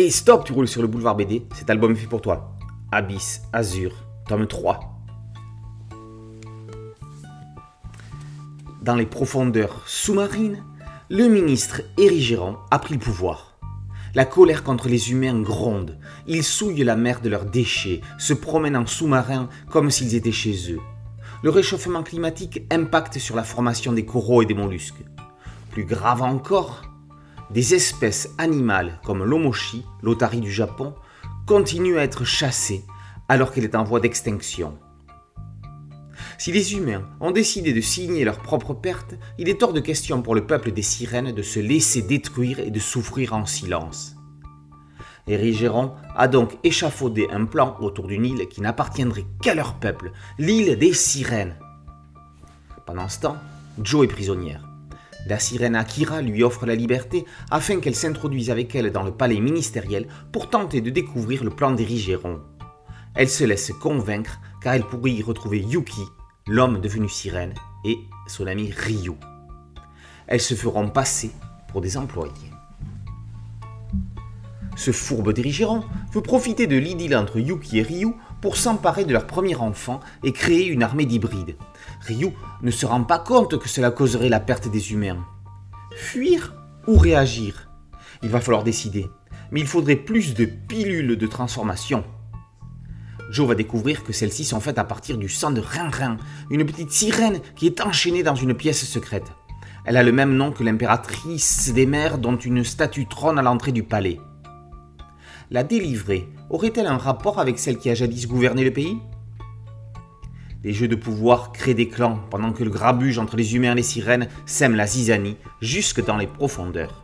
Et stop, tu roules sur le boulevard BD, cet album est fait pour toi. Abyss, Azur, tome 3. Dans les profondeurs sous-marines, le ministre Érigéron a pris le pouvoir. La colère contre les humains gronde. Ils souillent la mer de leurs déchets, se promènent en sous-marin comme s'ils étaient chez eux. Le réchauffement climatique impacte sur la formation des coraux et des mollusques. Plus grave encore, des espèces animales comme l'omochi, l'otari du Japon, continuent à être chassées alors qu'elle est en voie d'extinction. Si les humains ont décidé de signer leur propre perte, il est hors de question pour le peuple des sirènes de se laisser détruire et de souffrir en silence. Érigéron a donc échafaudé un plan autour d'une île qui n'appartiendrait qu'à leur peuple, l'île des sirènes. Pendant ce temps, Joe est prisonnière. La sirène Akira lui offre la liberté afin qu'elle s'introduise avec elle dans le palais ministériel pour tenter de découvrir le plan d'Érigéron. Elle se laisse convaincre car elle pourrait y retrouver Yuki, l'homme devenu sirène, et son ami Ryu. Elles se feront passer pour des employés. Ce fourbe dirigeant veut profiter de l'idylle entre Yuki et Ryu pour s'emparer de leur premier enfant et créer une armée d'hybrides. Ryu ne se rend pas compte que cela causerait la perte des humains. Fuir ou réagir? Il va falloir décider. Mais il faudrait plus de pilules de transformation. Joe va découvrir que celles-ci sont faites à partir du sang de Rin-Rin, une petite sirène qui est enchaînée dans une pièce secrète. Elle a le même nom que l'impératrice des mers dont une statue trône à l'entrée du palais. La délivrer aurait-elle un rapport avec celle qui a jadis gouverné le pays? Les jeux de pouvoir créent des clans pendant que le grabuge entre les humains et les sirènes sème la zizanie jusque dans les profondeurs.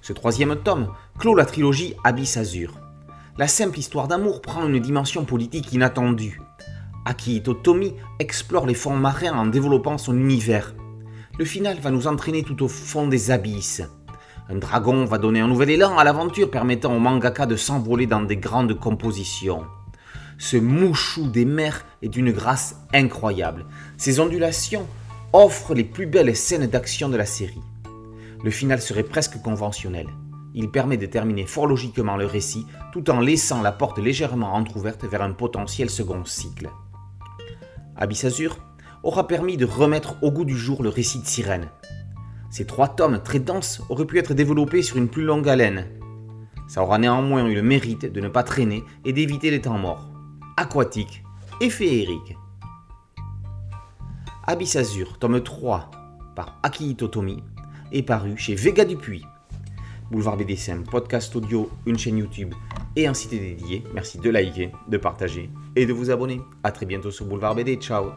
Ce troisième tome clôt la trilogie Abyss Azur. La simple histoire d'amour prend une dimension politique inattendue. Akihito Tomi explore les fonds marins en développant son univers. Le final va nous entraîner tout au fond des abysses. Un dragon va donner un nouvel élan à l'aventure permettant au mangaka de s'envoler dans des grandes compositions. Ce mouchou des mers est d'une grâce incroyable. Ses ondulations offrent les plus belles scènes d'action de la série. Le final serait presque conventionnel. Il permet de terminer fort logiquement le récit tout en laissant la porte légèrement entr'ouverte vers un potentiel second cycle. Abyss Azur aura permis de remettre au goût du jour le récit de Sirène, ces trois tomes très denses auraient pu être développés sur une plus longue haleine. Ça aura néanmoins eu le mérite de ne pas traîner et d'éviter les temps morts. Aquatique et féerique. Abyss Azur, tome 3, par Akihito Tomi, est paru chez Vega Dupuis. Boulevard BDSM, podcast audio, une chaîne YouTube et un site dédié. Merci de liker, de partager et de vous abonner. A très bientôt sur Boulevard BD. Ciao